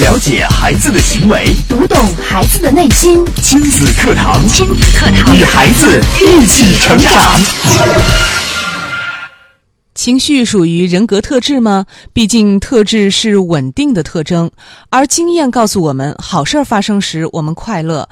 了解孩子的行为，读懂孩子的内心。亲子课堂，亲子课堂，与孩子一起成长。情绪属于人格特质吗？毕竟特质是稳定的特征，而经验告诉我们，好事儿发生时我们快乐，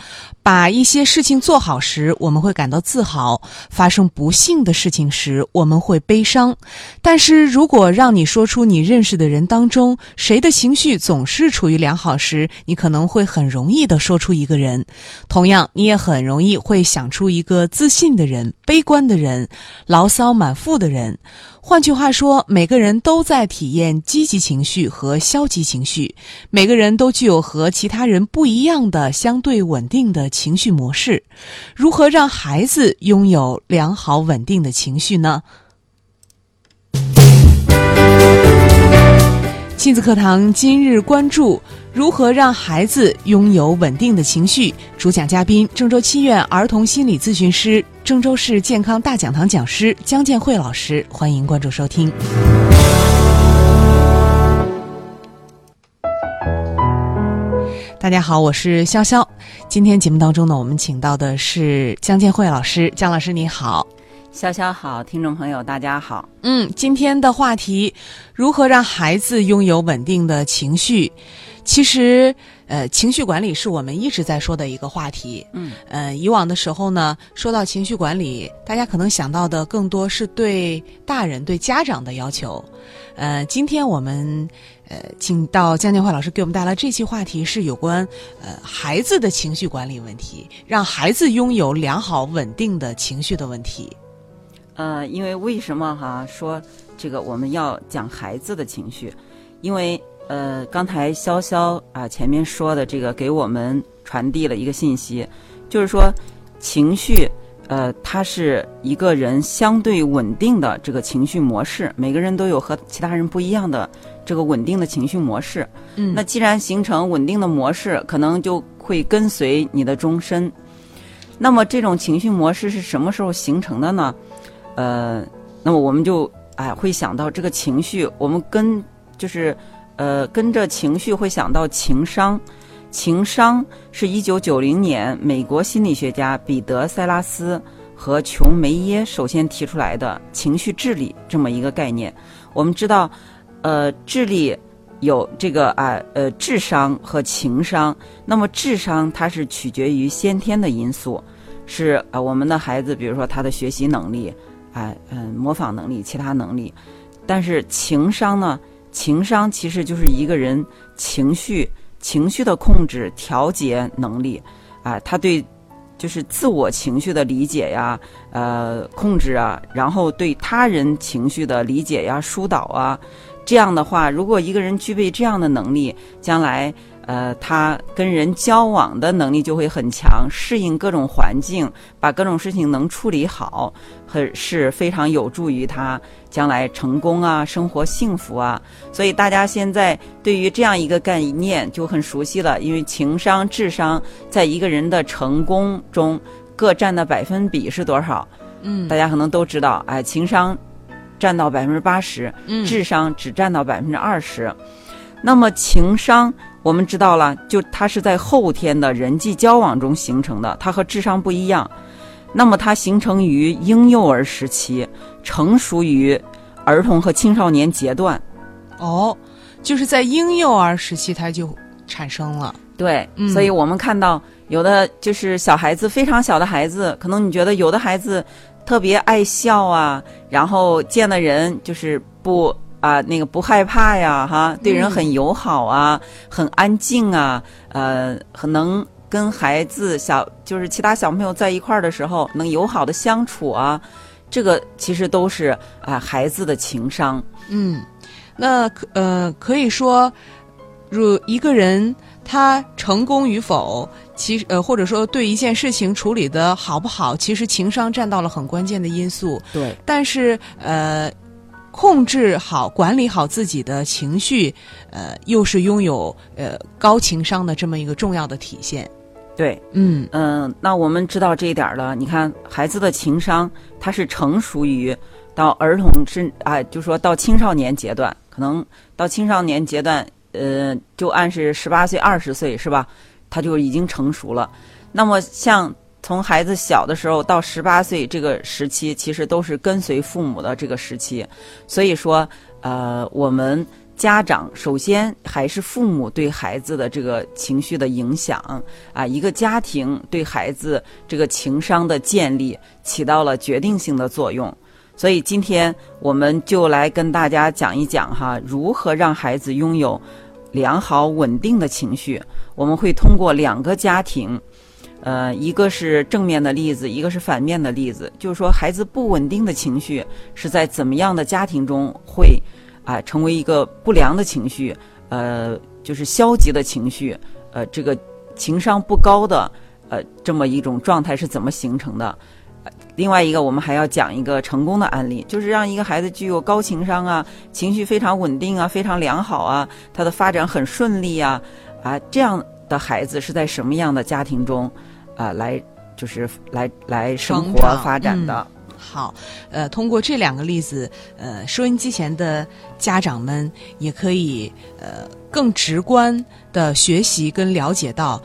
把一些事情做好时我们会感到自豪；发生不幸的事情时我们会悲伤。但是如果让你说出你认识的人当中谁的情绪总是处于良好时，你可能会很容易的说出一个人。同样，你也很容易会想出一个自信的人、悲观的人、牢骚满腹的人。换句话说，每个人都在体验积极情绪和消极情绪，每个人都具有和其他人不一样的相对稳定的情绪模式。如何让孩子拥有良好稳定的情绪呢？亲子课堂今日关注：如何让孩子拥有稳定的情绪？主讲嘉宾：郑州七院儿童心理咨询师、郑州市健康大讲堂讲师姜建慧老师。欢迎关注收听。大家好，我是潇潇。今天节目当中呢，我们请到的是江建慧老师。江老师你好。潇潇好，听众朋友大家好。嗯，今天的话题，如何让孩子拥有稳定的情绪？其实，呃，情绪管理是我们一直在说的一个话题。嗯，呃，以往的时候呢，说到情绪管理，大家可能想到的更多是对大人、对家长的要求。呃，今天我们呃，请到江建慧老师给我们带来这期话题，是有关呃孩子的情绪管理问题，让孩子拥有良好稳定的情绪的问题。呃，因为为什么哈说这个我们要讲孩子的情绪？因为呃，刚才潇潇啊前面说的这个给我们传递了一个信息，就是说情绪呃它是一个人相对稳定的这个情绪模式，每个人都有和其他人不一样的这个稳定的情绪模式。嗯，那既然形成稳定的模式，可能就会跟随你的终身。那么这种情绪模式是什么时候形成的呢？呃，那么我们就哎会想到这个情绪，我们跟就是呃跟着情绪会想到情商，情商是一九九零年美国心理学家彼得塞拉斯和琼梅耶首先提出来的情绪治理这么一个概念。我们知道，呃，智力有这个啊呃智商和情商，那么智商它是取决于先天的因素，是啊我们的孩子，比如说他的学习能力。哎，嗯，模仿能力，其他能力，但是情商呢？情商其实就是一个人情绪、情绪的控制、调节能力，啊，他对就是自我情绪的理解呀，呃，控制啊，然后对他人情绪的理解呀、疏导啊，这样的话，如果一个人具备这样的能力，将来。呃，他跟人交往的能力就会很强，适应各种环境，把各种事情能处理好，很是非常有助于他将来成功啊，生活幸福啊。所以大家现在对于这样一个概念就很熟悉了，因为情商、智商在一个人的成功中各占的百分比是多少？嗯，大家可能都知道，哎，情商占到百分之八十，嗯智商只占到百分之二十。那么情商，我们知道了，就它是在后天的人际交往中形成的，它和智商不一样。那么它形成于婴幼儿时期，成熟于儿童和青少年阶段。哦，就是在婴幼儿时期它就产生了。对，嗯所以我们看到有的就是小孩子，非常小的孩子，可能你觉得有的孩子特别爱笑啊，然后见了人就是不啊那个不害怕呀，哈，对人很友好啊，很安静啊，呃，很能跟孩子小就是其他小朋友在一块儿的时候能友好的相处啊，这个其实都是啊孩子的情商。嗯，那呃可以说，如一个人他成功与否，其实呃或者说对一件事情处理的好不好，其实情商占到了很关键的因素。对，但是呃，控制好、管理好自己的情绪，呃，又是拥有呃高情商的这么一个重要的体现。对，嗯嗯，那我们知道这一点儿了。你看，孩子的情商，他是成熟于到儿童是啊，就说到青少年阶段，可能到青少年阶段，呃，就按是十八岁、二十岁是吧？他就已经成熟了。那么像从孩子小的时候到十八岁这个时期，其实都是跟随父母的这个时期。所以说，呃，我们家长首先还是父母对孩子的这个情绪的影响啊，一个家庭对孩子这个情商的建立起到了决定性的作用。所以今天我们就来跟大家讲一讲哈，如何让孩子拥有良好稳定的情绪。我们会通过两个家庭，呃，一个是正面的例子，一个是反面的例子。就是说，孩子不稳定的情绪是在怎么样的家庭中会啊成为一个不良的情绪，呃，就是消极的情绪，呃，这个情商不高的呃这么一种状态是怎么形成的？另外一个，我们还要讲一个成功的案例，就是让一个孩子具有高情商啊，情绪非常稳定啊，非常良好啊，他的发展很顺利啊，啊，这样的孩子是在什么样的家庭中啊来就是来来生活发展的？好，呃，通过这两个例子，呃，收音机前的家长们也可以呃更直观的学习跟了解到。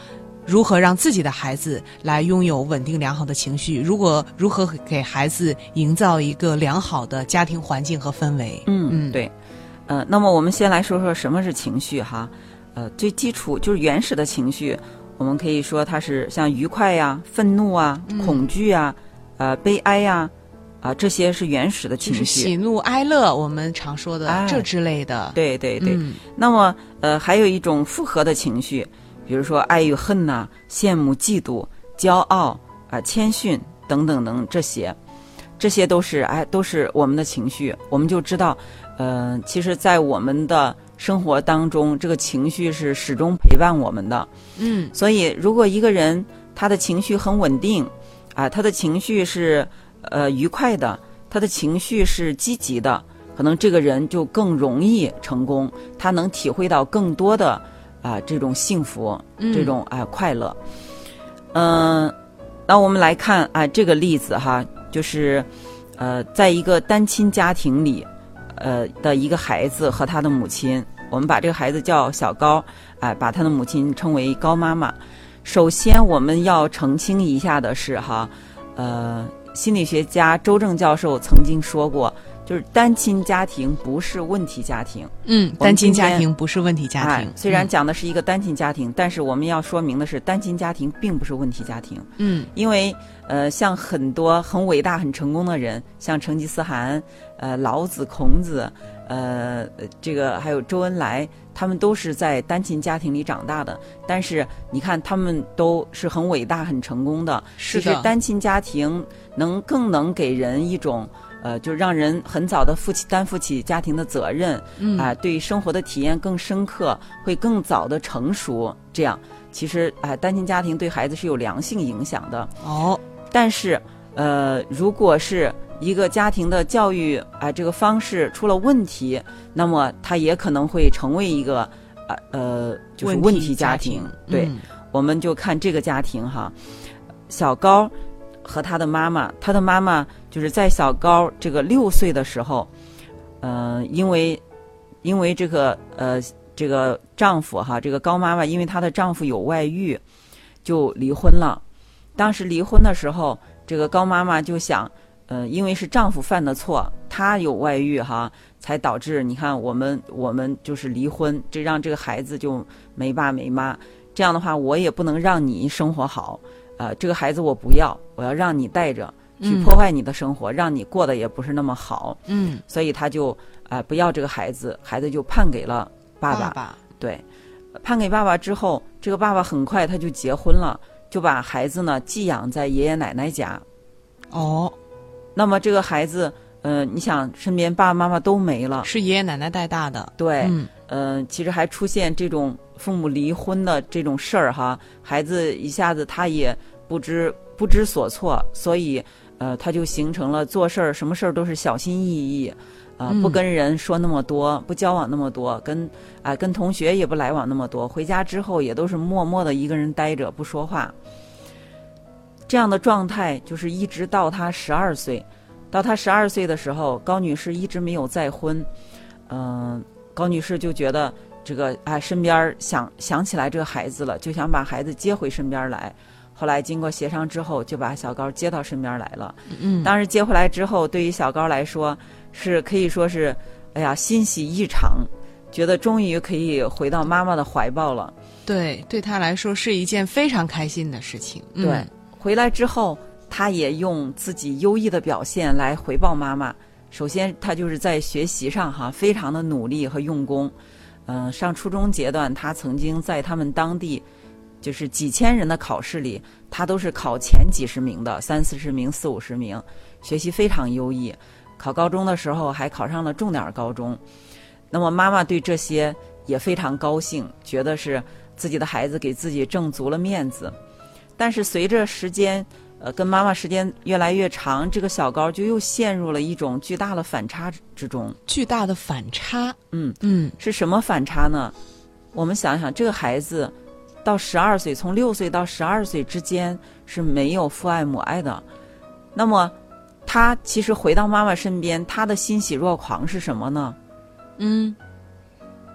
如何让自己的孩子来拥有稳定良好的情绪？如果如何给孩子营造一个良好的家庭环境和氛围？嗯嗯，对，呃，那么我们先来说说什么是情绪哈，呃，最基础就是原始的情绪，我们可以说它是像愉快呀、愤怒啊、恐惧啊、呃、悲哀呀，啊，这些是原始的情绪。喜怒哀乐，我们常说的这之类的。对对对。那么呃，还有一种复合的情绪。比如说爱与恨呐，羡慕、嫉妒、骄傲啊，谦逊等等等这些，这些都是哎，都是我们的情绪。我们就知道，呃，其实，在我们的生活当中，这个情绪是始终陪伴我们的。嗯，所以如果一个人他的情绪很稳定，啊，他的情绪是呃愉快的，他的情绪是积极的，可能这个人就更容易成功，他能体会到更多的。啊，这种幸福，这种啊快乐，嗯，那我们来看啊这个例子哈，就是呃，在一个单亲家庭里，呃的一个孩子和他的母亲，我们把这个孩子叫小高，哎，把他的母亲称为高妈妈。首先，我们要澄清一下的是哈，呃，心理学家周正教授曾经说过。就是单亲家庭不是问题家庭，嗯，单亲家庭不是问题家庭。虽然讲的是一个单亲家庭，但是我们要说明的是，单亲家庭并不是问题家庭。嗯，因为呃，像很多很伟大、很成功的人，像成吉思汗、呃老子、孔子，呃，这个还有周恩来，他们都是在单亲家庭里长大的。但是你看，他们都是很伟大、很成功的。是的，单亲家庭能更能给人一种。呃，就让人很早的负起担负起家庭的责任，啊，对生活的体验更深刻，会更早的成熟。这样，其实啊，单亲家庭对孩子是有良性影响的。哦，但是，呃，如果是一个家庭的教育啊这个方式出了问题，那么他也可能会成为一个啊呃就是问题家庭。对，我们就看这个家庭哈，小高。和他的妈妈，他的妈妈就是在小高这个六岁的时候，呃，因为因为这个呃这个丈夫哈，这个高妈妈因为她的丈夫有外遇，就离婚了。当时离婚的时候，这个高妈妈就想，呃，因为是丈夫犯的错，她有外遇哈，才导致你看我们我们就是离婚，这让这个孩子就没爸没妈。这样的话，我也不能让你生活好。呃，这个孩子我不要，我要让你带着去破坏你的生活，让你过得也不是那么好。嗯，所以他就啊不要这个孩子，孩子就判给了爸爸。对，判给爸爸之后，这个爸爸很快他就结婚了，就把孩子呢寄养在爷爷奶奶家。哦，那么这个孩子，呃，你想身边爸爸妈妈都没了，是爷爷奶奶带大的。对，嗯，其实还出现这种父母离婚的这种事儿哈，孩子一下子他也。不知不知所措，所以，呃，他就形成了做事儿什么事儿都是小心翼翼，啊，不跟人说那么多，不交往那么多，跟啊跟同学也不来往那么多，回家之后也都是默默的一个人待着不说话。这样的状态就是一直到他十二岁，到他十二岁的时候，高女士一直没有再婚，嗯，高女士就觉得这个啊身边想想起来这个孩子了，就想把孩子接回身边来。后来经过协商之后，就把小高接到身边来了。嗯，当时接回来之后，对于小高来说是可以说是，哎呀欣喜异常，觉得终于可以回到妈妈的怀抱了。对，对他来说是一件非常开心的事情。嗯对，回来之后，他也用自己优异的表现来回报妈妈。首先，他就是在学习上哈，非常的努力和用功。嗯、上初中阶段，他曾经在他们当地，就是几千人的考试里，他都是考前几十名的，三四十名、四五十名，学习非常优异。考高中的时候还考上了重点高中。那么妈妈对这些也非常高兴，觉得是自己的孩子给自己挣足了面子。但是随着时间，呃，跟妈妈时间越来越长，这个小高就又陷入了一种巨大的反差之中。巨大的反差。嗯嗯是什么反差呢？我们想想，这个孩子到十二岁，从六岁到十二岁之间是没有父爱母爱的。那么，他其实回到妈妈身边，他的欣喜若狂是什么呢？嗯，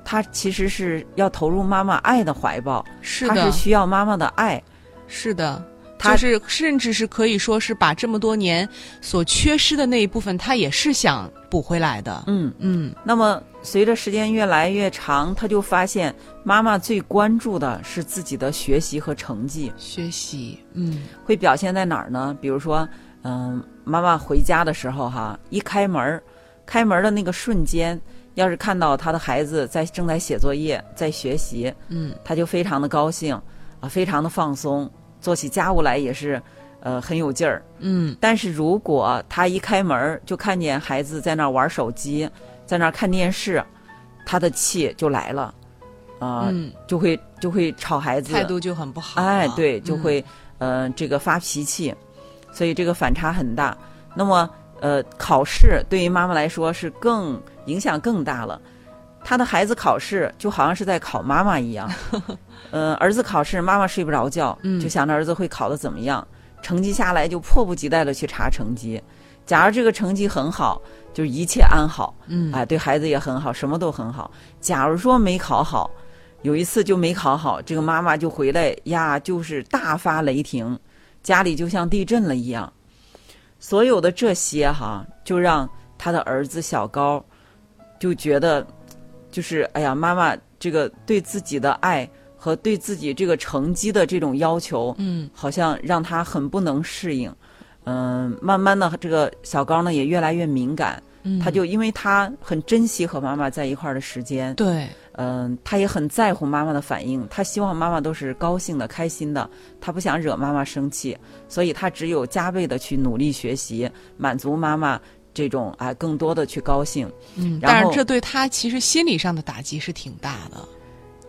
他其实是要投入妈妈爱的怀抱，是的他是，需要妈妈的爱。是的。他就是，甚至是可以说是把这么多年所缺失的那一部分，他也是想补回来的。嗯，嗯那么随着时间越来越长，他就发现妈妈最关注的是自己的学习和成绩，学习，嗯会表现在哪儿呢？比如说，嗯，妈妈回家的时候哈，一开门儿，开门的那个瞬间，要是看到他的孩子在正在写作业，在学习，嗯他就非常的高兴啊，非常的放松，做起家务来也是，呃，很有劲儿。嗯但是如果他一开门就看见孩子在那儿玩手机，在那儿看电视，他的气就来了，啊、嗯，就会就会吵孩子，态度就很不好。哎，对，就嗯会、呃这个发脾气，所以这个反差很大。那么呃，考试对于妈妈来说是更影响更大了。他的孩子考试就好像是在考妈妈一样，呃，儿子考试，妈妈睡不着觉，嗯就想着儿子会考得怎么样，成绩下来就迫不及待的去查成绩。假如这个成绩很好，就是一切安好，嗯哎，对孩子也很好，什么都很好。假如说没考好，有一次就没考好，这个妈妈就回来呀，就是大发雷霆，家里就像地震了一样。所有的这些哈，就让他的儿子小高就觉得，就是哎呀，妈妈这个对自己的爱和对自己这个成绩的这种要求，嗯好像让他很不能适应。嗯，慢慢的，这个小高呢也越来越敏感。嗯，他就因为他很珍惜和妈妈在一块儿的时间，对，嗯，他也很在乎妈妈的反应，他希望妈妈都是高兴的、开心的，他不想惹妈妈生气，所以他只有加倍的去努力学习，满足妈妈这种啊更多的去高兴。嗯，但是这对他其实心理上的打击是挺大的。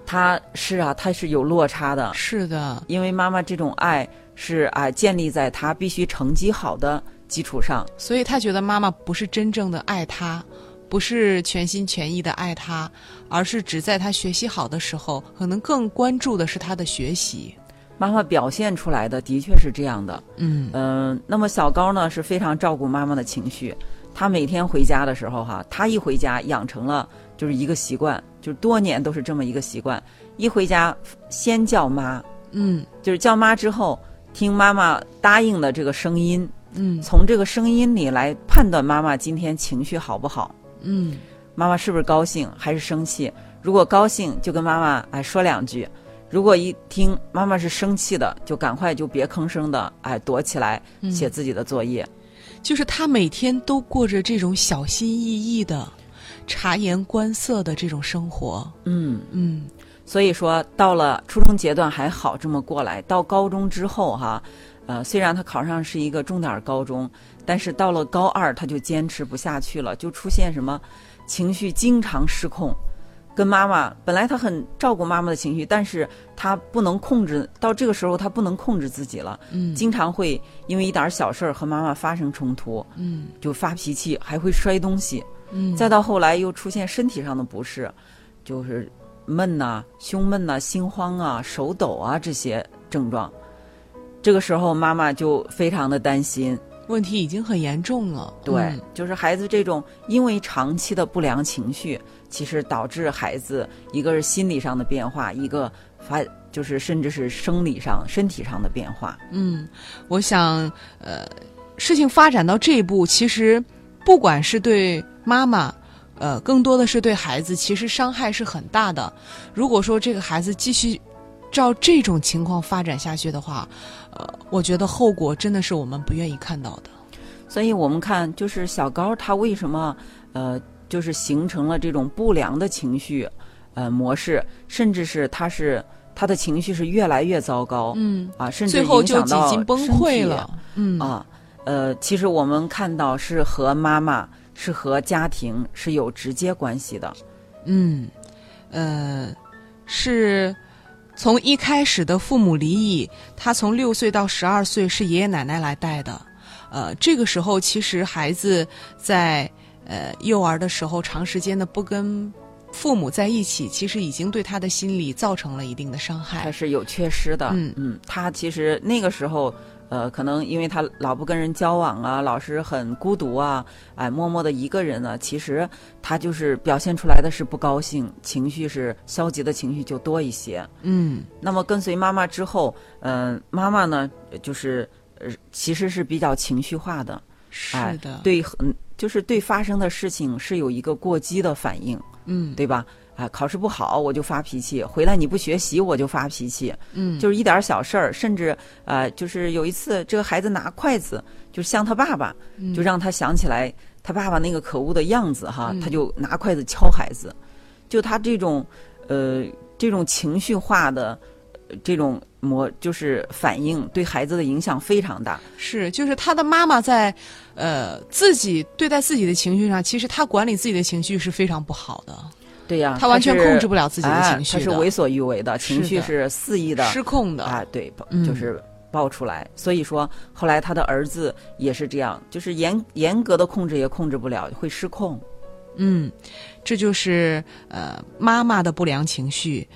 他是啊，他是有落差的，是的，因为妈妈这种爱是啊建立在他必须成绩好的基础上。所以他觉得妈妈不是真正的爱他，不是全心全意的爱他，而是只在他学习好的时候，可能更关注的是他的学习。妈妈表现出来的的确是这样的，嗯嗯，那么小高呢是非常照顾妈妈的情绪。他每天回家的时候，哈，他一回家养成了就是一个习惯，就是多年都是这么一个习惯。一回家先叫妈，嗯就是叫妈之后听妈妈答应的这个声音，嗯从这个声音里来判断妈妈今天情绪好不好，嗯妈妈是不是高兴还是生气。如果高兴，就跟妈妈哎说两句；如果一听妈妈是生气的，就赶快就别吭声的哎躲起来嗯写自己的作业。就是他每天都过着这种小心翼翼的、察言观色的这种生活。嗯，嗯所以说到了初中阶段还好这么过来，到高中之后哈，呃，虽然他考上是一个重点高中，但是到了高二他就坚持不下去了，就出现什么情绪经常失控。跟妈妈本来他很照顾妈妈的情绪，但是他不能控制，到这个时候他不能控制自己了，嗯经常会因为一点小事儿和妈妈发生冲突，嗯就发脾气，还会摔东西。嗯，再到后来又出现身体上的不适，就是闷呐、胸闷呐、心慌啊、手抖啊这些症状。这个时候妈妈就非常的担心，问题已经很严重了。对，嗯就是孩子这种因为长期的不良情绪其实导致孩子一个是心理上的变化，一个发就是甚至是生理上、身体上的变化。嗯，我想，呃，事情发展到这一步，其实不管是对妈妈，呃，更多的是对孩子，其实伤害是很大的。如果说这个孩子继续照这种情况发展下去的话，呃，我觉得后果真的是我们不愿意看到的。所以我们看，就是小高他为什么呃，就是形成了这种不良的情绪呃模式，甚至是他是他的情绪是越来越糟糕，嗯啊，甚至最后就几影响到近崩身体溃了。嗯啊。呃，其实我们看到是和妈妈是和家庭是有直接关系的。嗯，呃，是从一开始的父母离异，他从六岁到十二岁是爷爷奶奶来带的。呃，这个时候其实孩子在呃幼儿的时候长时间的不跟父母在一起，其实已经对他的心理造成了一定的伤害他。是有缺失的。嗯嗯，他其实那个时候，呃，可能因为他老不跟人交往啊，老是很孤独啊，哎，默默的一个人呢，其实他就是表现出来的是不高兴，情绪是消极的情绪就多一些。嗯那么跟随妈妈之后，嗯、妈妈呢，就是呃，其实是比较情绪化的，是哎的，，对，很就是对发生的事情是有一个过激的反应，嗯对吧？啊，考试不好我就发脾气，回来你不学习我就发脾气，嗯，就是一点小事儿，甚至呃，就是有一次这个孩子拿筷子，就像他爸爸，嗯就让他想起来他爸爸那个可恶的样子哈，嗯他就拿筷子敲孩子，就他这种呃这种情绪化的呃这种模就是反应，对孩子的影响非常大。是，就是他的妈妈在，呃，自己对待自己的情绪上，其实他管理自己的情绪是非常不好的，对呀、他完全控制不了自己的情绪哎、他是为所欲为的，情绪是肆意的失控的。啊，对，嗯就是爆出来。所以说，后来他的儿子也是这样，就是严严格的控制也控制不了，会失控。嗯，这就是呃妈妈的不良情绪，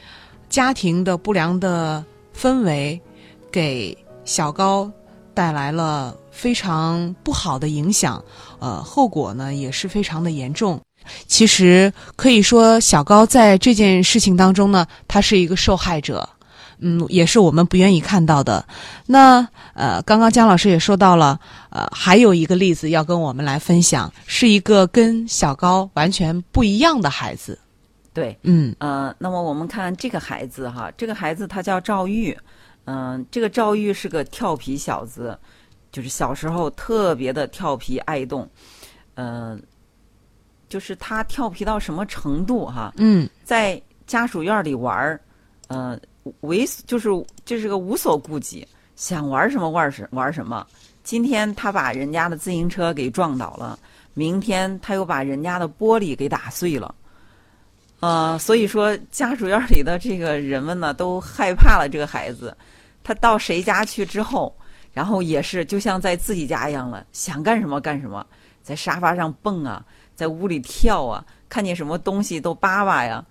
家庭的不良的氛围，给小高带来了非常不好的影响，呃，后果呢也是非常的严重。其实可以说，小高在这件事情当中呢，他是一个受害者，嗯，也是我们不愿意看到的。那呃，刚刚姜老师也说到了，呃，还有一个例子要跟我们来分享，是一个跟小高完全不一样的孩子。对，嗯呃，那么我们看这个孩子哈，这个孩子他叫赵玉，嗯、这个赵玉是个调皮小子，就是小时候特别的调皮爱动，嗯、就是他调皮到什么程度哈？嗯在家属院里玩儿，呃，为就是这是个无所顾忌，想玩什么玩什玩什么。今天他把人家的自行车给撞倒了，明天他又把人家的玻璃给打碎了。呃，所以说家属院里的这个人们呢，都害怕了这个孩子。他到谁家去之后，然后也是就像在自己家一样了，想干什么干什么，在沙发上蹦啊，在屋里跳啊，看见什么东西都扒扒呀，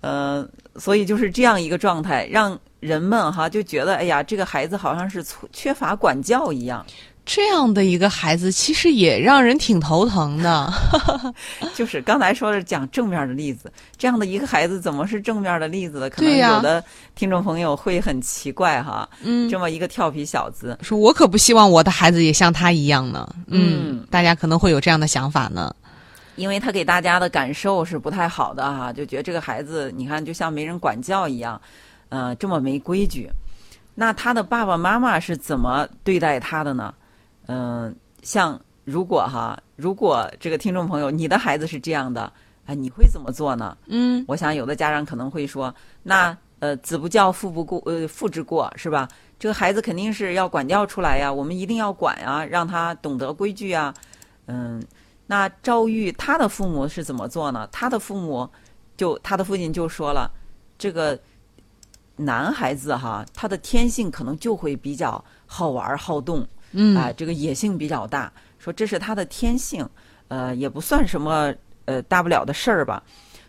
呃，所以就是这样一个状态，让人们哈就觉得，哎呀，这个孩子好像是缺缺乏管教一样。这样的一个孩子，其实也让人挺头疼的。就是刚才说的讲正面的例子，这样的一个孩子怎么是正面的例子呢？可能有的听众朋友会很奇怪哈，嗯这么一个调皮小子，说我可不希望我的孩子也像他一样呢。嗯大家可能会有这样的想法呢。因为他给大家的感受是不太好的哈，就觉得这个孩子，你看就像没人管教一样，呃，这么没规矩。那他的爸爸妈妈是怎么对待他的呢？嗯、像如果哈，如果这个听众朋友你的孩子是这样的，哎，你会怎么做呢？嗯我想有的家长可能会说，那呃，子不教，父不过，呃，父之过是吧？这个孩子肯定是要管教出来呀，我们一定要管啊，让他懂得规矩啊。嗯，那赵玉他的父母是怎么做呢？他的父母就他的父亲就说了，这个男孩子哈，他的天性可能就会比较好玩好动，嗯啊、这个野性比较大，说这是他的天性，呃，也不算什么呃大不了的事儿吧，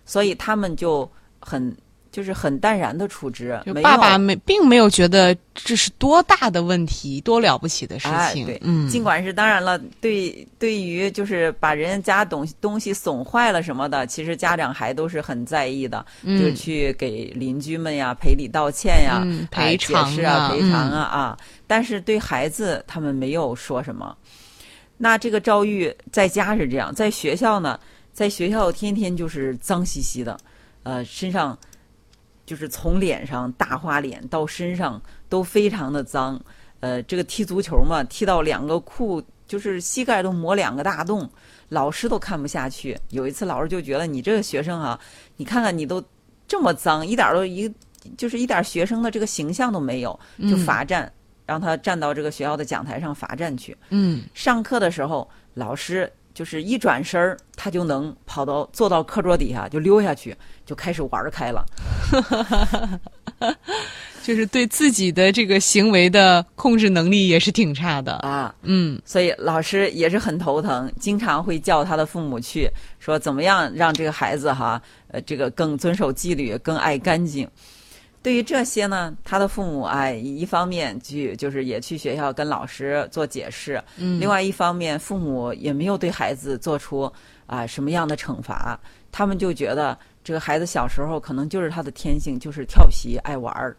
所以他们就很就是很淡然的处置，爸爸没并没有觉得这是多大的问题，多了不起的事情。哎对，嗯，尽管是当然了，对对于就是把人家东西东西损坏了什么的，其实家长还都是很在意的，嗯就去给邻居们呀赔礼道歉呀，赔偿解释啊、啊赔偿啊啊。但是对孩子，他们没有说什么。那这个赵玉在家是这样，在学校呢，在学校天天就是脏兮兮的，呃，身上就是从脸上大花脸到身上都非常的脏。呃，这个踢足球嘛，踢到两个裤就是膝盖都磨两个大洞，老师都看不下去。有一次，老师就觉得你这个学生啊，你看看你都这么脏，一点儿都一就是一点儿学生的这个形象都没有，就罚站，让他站到这个学校的讲台上罚站去。嗯上课的时候，老师就是一转身儿，他就能跑到坐到课桌底下就溜下去，就开始玩儿开了。就是对自己的这个行为的控制能力也是挺差的。啊，嗯所以老师也是很头疼，经常会叫他的父母去说怎么样让这个孩子哈，呃，这个更遵守纪律，更爱干净。对于这些呢，他的父母哎，一方面去就是也去学校跟老师做解释，嗯，另外一方面父母也没有对孩子做出啊、什么样的惩罚，他们就觉得这个孩子小时候可能就是他的天性，就是调皮爱玩儿，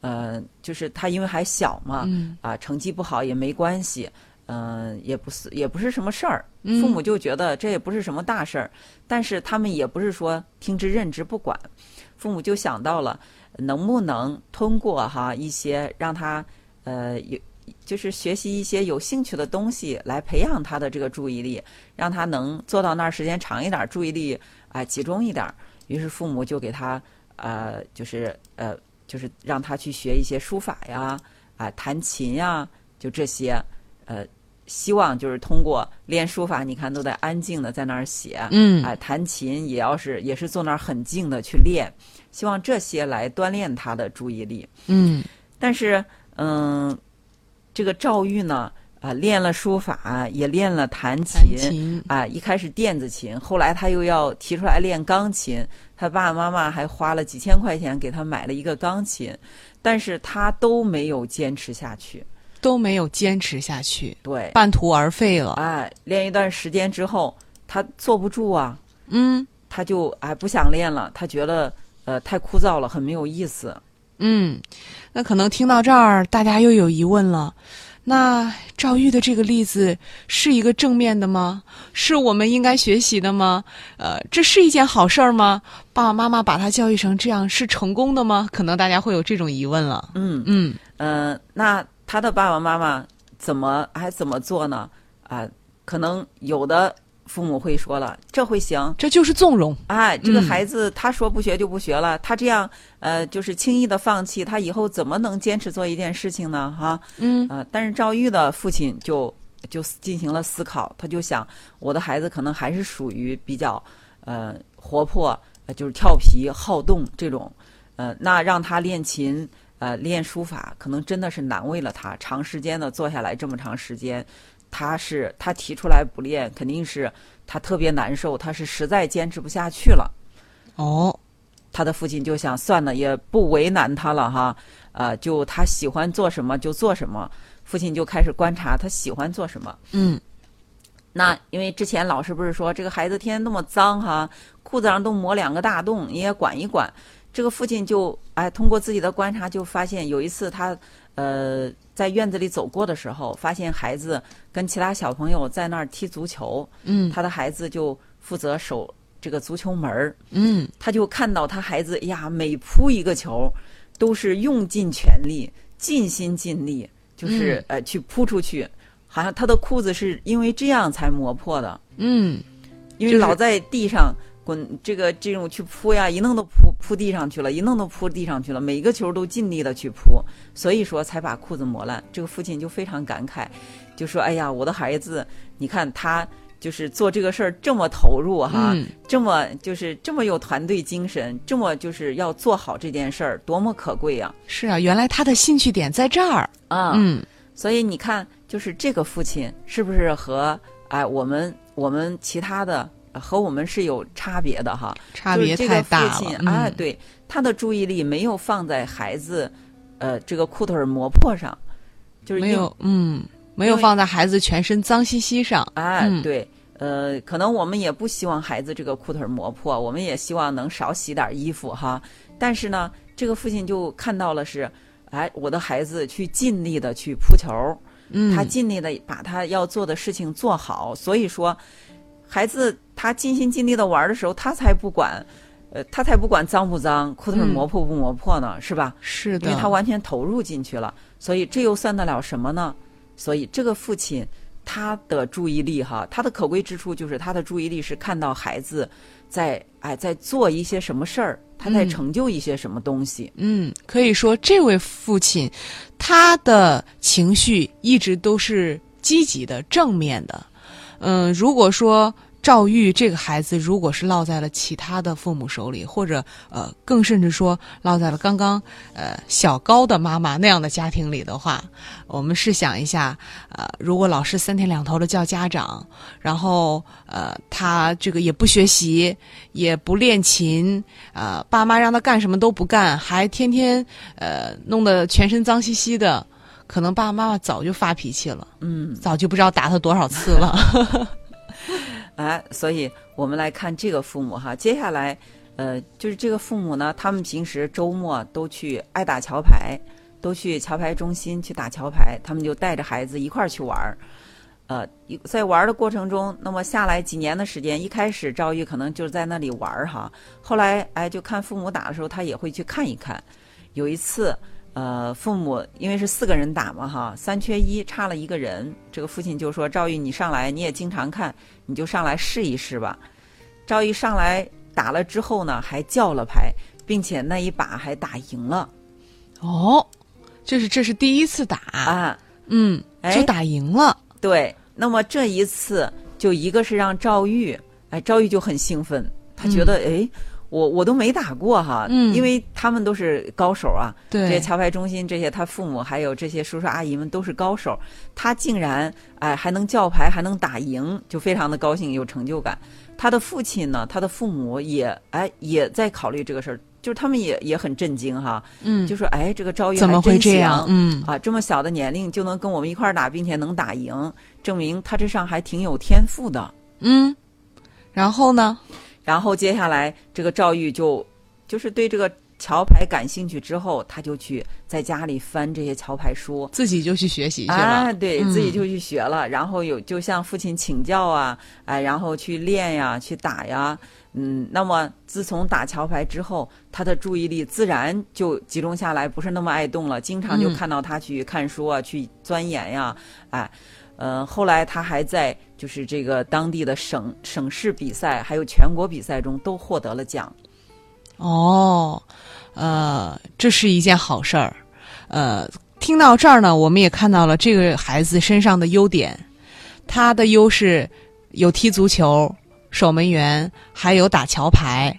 呃，就是他因为还小嘛，嗯啊，成绩不好也没关系，嗯、也不是也不是什么事儿，嗯。父母就觉得这也不是什么大事儿，但是他们也不是说听之任之不管，父母就想到了能不能通过哈一些让他呃有。就是学习一些有兴趣的东西，来培养他的这个注意力，让他能坐到那儿时间长一点，注意力啊、集中一点。于是父母就给他呃，就是呃，就是让他去学一些书法呀，啊、弹琴呀，就这些，呃，希望就是通过练书法，你看都在安静的在那儿写，嗯哎、弹琴也要是也是坐那儿很静的去练，希望这些来锻炼他的注意力。嗯但是，嗯，这个赵玉呢，啊、练了书法，也练了弹琴，弹琴啊、一开始电子琴，后来他又要提出来练钢琴，他爸爸妈妈还花了几千块钱给他买了一个钢琴，但是他都没有坚持下去。都没有坚持下去，对，半途而废了。哎，练一段时间之后，他坐不住啊，嗯他就哎不想练了，他觉得呃太枯燥了，很没有意思。嗯，那可能听到这儿，大家又有疑问了。那赵玉的这个例子是一个正面的吗？是我们应该学习的吗？呃，这是一件好事儿吗？爸爸妈妈把他教育成这样是成功的吗？可能大家会有这种疑问了。嗯嗯呃，那他的爸爸妈妈怎么还怎么做呢？啊、可能有的父母会说了，这会行，这就是纵容。哎，这个嗯孩子他说不学就不学了，他这样呃就是轻易的放弃，他以后怎么能坚持做一件事情呢？哈，嗯呃，但是赵玉的父亲就就进行了思考，他就想，我的孩子可能还是属于比较呃活泼，呃就是调皮好动这种，呃，那让他练琴。呃，练书法可能真的是难为了他，长时间的坐下来这么长时间，他是他提出来不练，肯定是他特别难受，他是实在坚持不下去了。哦，他的父亲就想算了，也不为难他了哈，呃，就他喜欢做什么就做什么。父亲就开始观察他喜欢做什么。嗯那因为之前老师不是说这个孩子天天那么脏哈，裤子上都磨两个大洞，你也管一管。这个父亲就哎，通过自己的观察就发现，有一次他呃在院子里走过的时候，发现孩子跟其他小朋友在那儿踢足球，嗯他的孩子就负责守这个足球门儿。嗯他就看到他孩子哎呀，每扑一个球，都是用尽全力、尽心尽力，就是、呃去扑出去，好像他的裤子是因为这样才磨破的，嗯，因为老在地上滚，这个这种去扑呀，一弄都扑扑地上去了，一弄都扑地上去了，每一个球都尽力的去扑，所以说才把裤子磨烂。这个父亲就非常感慨，就说：“哎呀，我的孩子，你看他。”就是做这个事儿这么投入哈，嗯这么就是这么有团队精神，这么就是要做好这件事儿，多么可贵呀！是啊，原来他的兴趣点在这儿。啊，嗯所以你看，就是这个父亲是不是和哎我们我们其他的和我们是有差别的哈。差别就是这个太大父亲了。啊，嗯，对他的注意力没有放在孩子，呃，这个裤腿儿磨破上，就是没有，嗯，没有放在孩子全身脏兮兮上。哎，嗯对，呃，可能我们也不希望孩子这个裤腿儿磨破，我们也希望能少洗点衣服哈。但是呢，这个父亲就看到了是，哎，我的孩子去尽力的去扑球，嗯，他尽力的把他要做的事情做好，所以说，孩子他尽心尽力的玩的时候，他才不管，呃，他才不管脏不脏，裤腿儿嗯磨破不磨破呢，是吧？是的，因为他完全投入进去了，所以这又算得了什么呢？所以这个父亲他的注意力哈，他的可贵之处就是他的注意力是看到孩子在哎在做一些什么事儿，他在嗯成就一些什么东西。嗯，可以说这位父亲，他的情绪一直都是积极的、正面的。嗯，如果说赵玉这个孩子如果是落在了其他的父母手里，或者呃，更甚至说落在了刚刚呃小高的妈妈那样的家庭里的话，我们试想一下，呃，如果老师三天两头的叫家长，然后呃他这个也不学习，也不练琴，呃，爸妈让他干什么都不干，还天天呃弄得全身脏兮兮的，可能爸爸妈妈早就发脾气了，嗯，早就不知道打他多少次了。哎，所以我们来看这个父母哈，接下来，呃，就是这个父母呢，他们平时周末都去爱打桥牌，都去桥牌中心去打桥牌，他们就带着孩子一块儿去玩儿。呃，在玩儿的过程中，那么下来几年的时间，一开始赵玉可能就在那里玩儿哈，后来哎，就看父母打的时候，他也会去看一看。有一次，呃，父母因为是四个人打嘛哈，三缺一，差了一个人，这个父亲就说：“赵玉，你上来，你也经常看，你就上来试一试吧。”赵玉上来打了之后呢，还叫了牌，并且那一把还打赢了哦，这是这是第一次打，啊！嗯，哎就打赢了。对，那么这一次就一个是让赵玉，哎，赵玉就很兴奋，他觉得、哎，我我都没打过哈，嗯因为他们都是高手啊，对这些，桥牌中心这些他父母还有这些叔叔阿姨们都是高手，他竟然哎还能叫牌还能打赢，就非常的高兴有成就感。他的父亲呢，他的父母也哎也在考虑这个事儿，就是他们也也很震惊哈，嗯，就说哎这个赵玉怎么会这样？嗯，啊，这么小的年龄就能跟我们一块儿打，并且能打赢，证明他这上还挺有天赋的。嗯，然后呢？然后接下来这个赵玉就就是对这个桥牌感兴趣之后，他就去在家里翻这些桥牌书。自己就去学习去了。啊，了。对嗯。自己就去学了，然后有就向父亲请教啊，哎，然后去练呀，去打呀，嗯，那么自从打桥牌之后，他的注意力自然就集中下来，不是那么爱动了，经常就嗯。看到他去看书啊，去钻研呀，哎，呃，后来他还在就是这个当地的省省市比赛，还有全国比赛中都获得了奖。哦，呃，这是一件好事儿。呃，听到这儿呢，我们也看到了这个孩子身上的优点。他的优势有踢足球、守门员，还有打桥牌。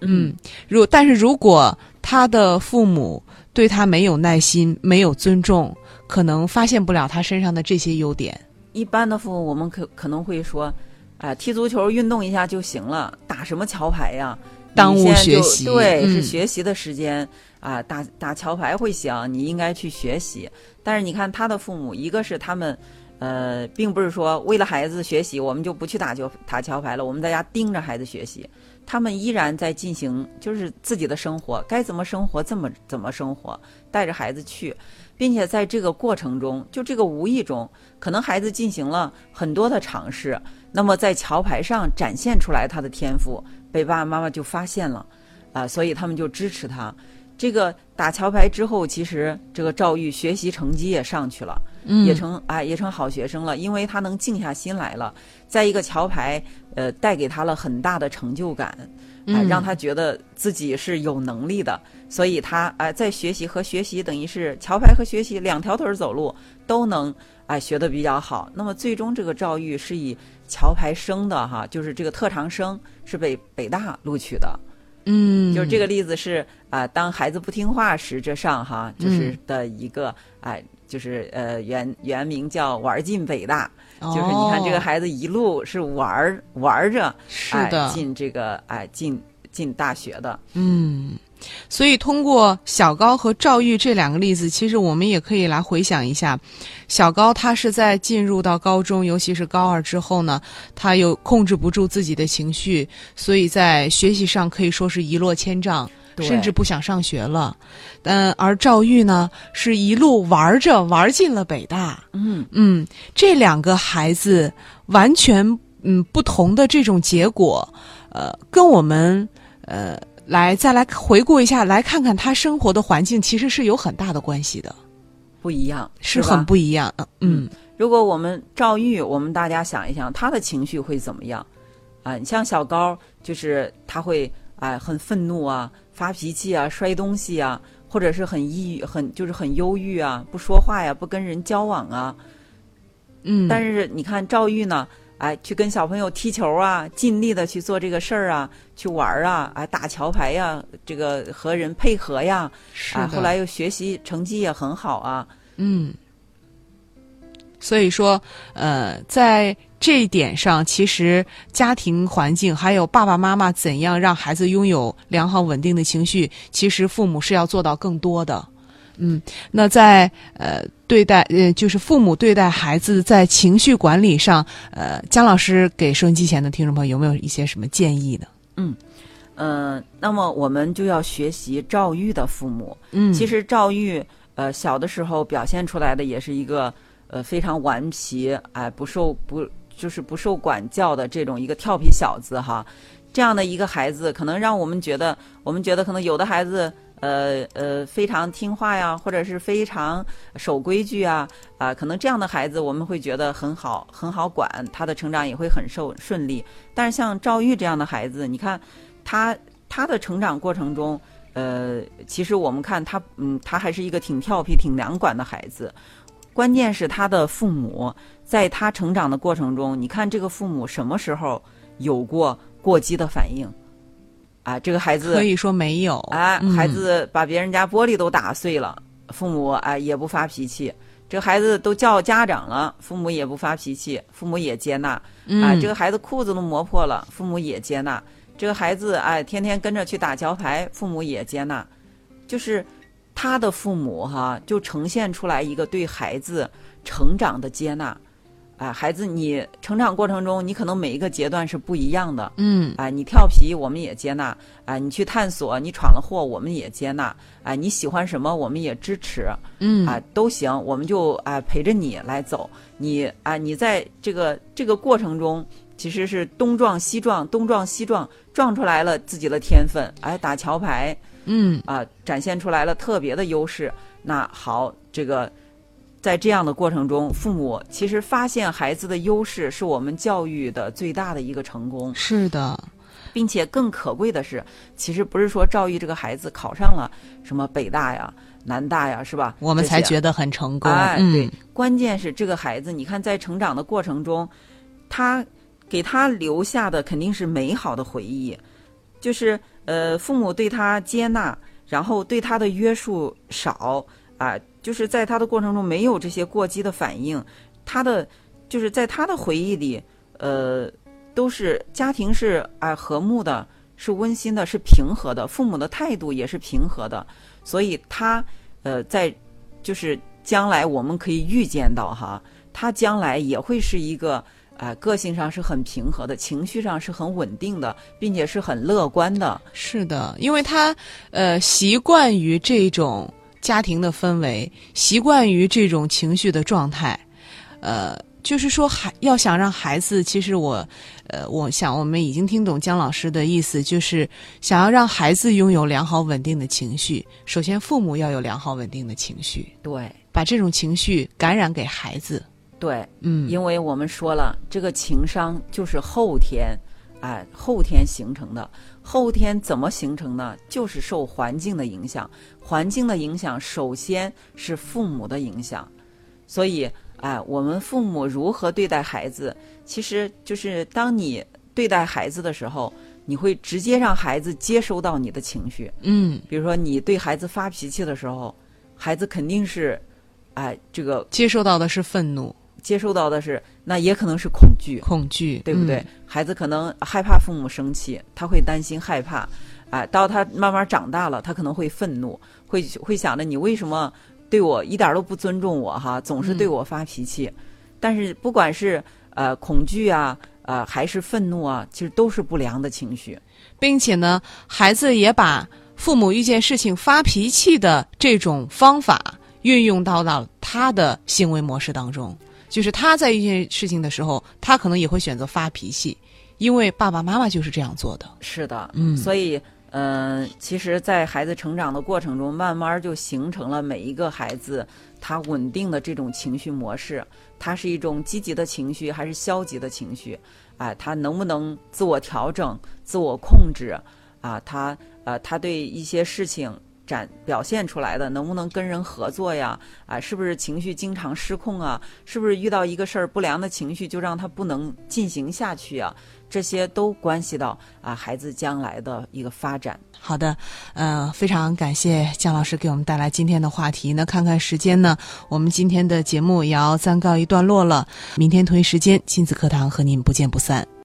嗯，如但是如果他的父母对他没有耐心、没有尊重，可能发现不了他身上的这些优点。一般的父母，我们可可能会说，哎、踢足球运动一下就行了，打什么桥牌呀？耽误学习对，嗯是学习的时间啊，打打桥牌会行，你应该去学习。但是你看他的父母，一个是他们，呃，并不是说为了孩子学习，我们就不去打球打桥牌了，我们在家盯着孩子学习，他们依然在进行就是自己的生活，该怎么生活怎么怎么生活，带着孩子去。并且在这个过程中，就这个无意中，可能孩子进行了很多的尝试，那么在桥牌上展现出来他的天赋，被爸爸妈妈就发现了，啊、所以他们就支持他。这个打桥牌之后，其实这个赵玉学习成绩也上去了，嗯，也成啊也成好学生了，因为他能静下心来了，在一个桥牌呃带给他了很大的成就感，啊、嗯让他觉得自己是有能力的，所以他哎、在学习和学习等于是桥牌和学习两条腿儿走路都能哎、学得比较好。那么最终这个赵玉是以桥牌生的哈，就是这个特长生是被北大录取的。嗯，就是这个例子是啊、当孩子不听话时，这上哈就是的一个哎、就是呃原原名叫玩进北大，哦。就是你看这个孩子一路是玩玩着，哎是的，进这个哎进进大学的，嗯，所以通过小高和赵玉这两个例子，其实我们也可以来回想一下，小高他是在进入到高中，尤其是高二之后呢，他又控制不住自己的情绪，所以在学习上可以说是一落千丈。对甚至不想上学了，嗯，而赵玉呢，是一路玩着玩进了北大。嗯嗯，这两个孩子完全嗯不同的这种结果，呃，跟我们呃来再来回顾一下，来看看他生活的环境，其实是有很大的关系的，不一样，是吧很不一样。呃嗯如果我们赵玉，我们大家想一想，他的情绪会怎么样？啊，你像小高，就是他会哎很愤怒啊，发脾气啊，摔东西啊，或者是很抑郁，很就是很忧郁啊，不说话呀，不跟人交往啊。嗯，但是你看赵玉呢，哎，去跟小朋友踢球啊，尽力的去做这个事儿啊，去玩儿啊，哎，打桥牌呀，这个和人配合呀，啊，是的后来又学习成绩也很好啊。嗯，所以说，呃，在这一点上，其实家庭环境还有爸爸妈妈怎样让孩子拥有良好稳定的情绪，其实父母是要做到更多的。嗯，那在呃对待呃就是父母对待孩子在情绪管理上，呃，姜老师给收音机前的听众朋友有没有一些什么建议呢？嗯、呃那么我们就要学习赵玉的父母。嗯，其实赵玉呃小的时候表现出来的也是一个呃非常顽皮，哎、不受不就是不受管教的这种一个调皮小子哈。这样的一个孩子，可能让我们觉得，我们觉得可能有的孩子。呃呃，非常听话呀，或者是非常守规矩啊，啊、可能这样的孩子我们会觉得很好，很好管，他的成长也会很受顺利。但是像赵玉这样的孩子，你看他他的成长过程中，呃，其实我们看他，嗯，他还是一个挺调皮、挺难管的孩子。关键是他的父母在他成长的过程中，你看这个父母什么时候有过过激的反应？啊，这个孩子可以说没有。啊，嗯孩子把别人家玻璃都打碎了，父母啊也不发脾气。这个孩子都叫家长了，父母也不发脾气，父母也接纳。嗯哎，这个孩子裤子都磨破了，父母也接纳。这个孩子哎，天天跟着去打桥牌，父母也接纳。就是他的父母哈，就呈现出来一个对孩子成长的接纳。哎，孩子，你成长过程中，你可能每一个阶段是不一样的。嗯哎，你调皮，我们也接纳；哎，你去探索，你闯了祸，我们也接纳；哎，你喜欢什么，我们也支持。嗯啊，都行，我们就啊陪着你来走。你啊，你在这个这个过程中，其实是东撞西撞，东撞西撞，撞出来了自己的天分。哎，打桥牌嗯啊，展现出来了特别的优势。那好，这个在这样的过程中，父母其实发现孩子的优势，是我们教育的最大的一个成功。是的。并且更可贵的是，其实不是说赵玉这个孩子考上了什么北大呀、南大呀，是吧？我们才觉得很成功。哎，嗯、对，关键是这个孩子，你看在成长的过程中，他给他留下的肯定是美好的回忆，就是呃，父母对他接纳，然后对他的约束少啊、就是在他的过程中没有这些过激的反应，他的就是在他的回忆里，呃，都是家庭是啊、和睦的，是温馨的，是平和的，父母的态度也是平和的，所以他呃在就是将来我们可以预见到哈，他将来也会是一个啊、个性上是很平和的，情绪上是很稳定的，并且是很乐观的。是的，因为他呃习惯于这种家庭的氛围，习惯于这种情绪的状态，呃，就是说孩要想让孩子，其实我呃，我想我们已经听懂姜老师的意思，就是想要让孩子拥有良好稳定的情绪，首先父母要有良好稳定的情绪，对把这种情绪感染给孩子。对，嗯，因为我们说了，这个情商就是后天，哎，后天形成的。后天怎么形成呢？就是受环境的影响。环境的影响，首先是父母的影响。所以，哎，我们父母如何对待孩子，其实就是当你对待孩子的时候，你会直接让孩子接收到你的情绪。嗯比如说，你对孩子发脾气的时候，孩子肯定是哎，这个接受到的是愤怒、接受到的是，那也可能是恐惧，恐惧，对不对？嗯孩子可能害怕父母生气，他会担心害怕，哎，到他慢慢长大了，他可能会愤怒，会会想着你为什么对我一点都不尊重我哈，总是对我发脾气。但是不管是呃恐惧啊，呃还是愤怒啊，其实都是不良的情绪。并且呢，孩子也把父母遇见事情发脾气的这种方法运用到了他的行为模式当中。就是他在遇见事情的时候，他可能也会选择发脾气，因为爸爸妈妈就是这样做的。是的，嗯所以，嗯、其实，在孩子成长的过程中，慢慢就形成了每一个孩子他稳定的这种情绪模式。它是一种积极的情绪还是消极的情绪？哎、他能不能自我调整、自我控制？啊，他呃，他对一些事情展表现出来的，能不能跟人合作呀？啊，是不是情绪经常失控啊？是不是遇到一个事儿不良的情绪就让他不能进行下去啊？这些都关系到啊孩子将来的一个发展。好的，呃，非常感谢姜老师给我们带来今天的话题。那看看时间呢，我们今天的节目也要暂告一段落了。明天同一时间，亲子课堂和您不见不散。